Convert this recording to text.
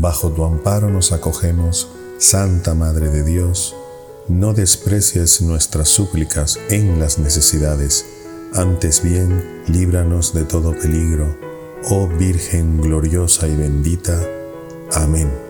Bajo tu amparo nos acogemos, Santa Madre de Dios, no desprecies nuestras súplicas en las necesidades, antes bien líbranos de todo peligro, oh Virgen gloriosa y bendita. Amén.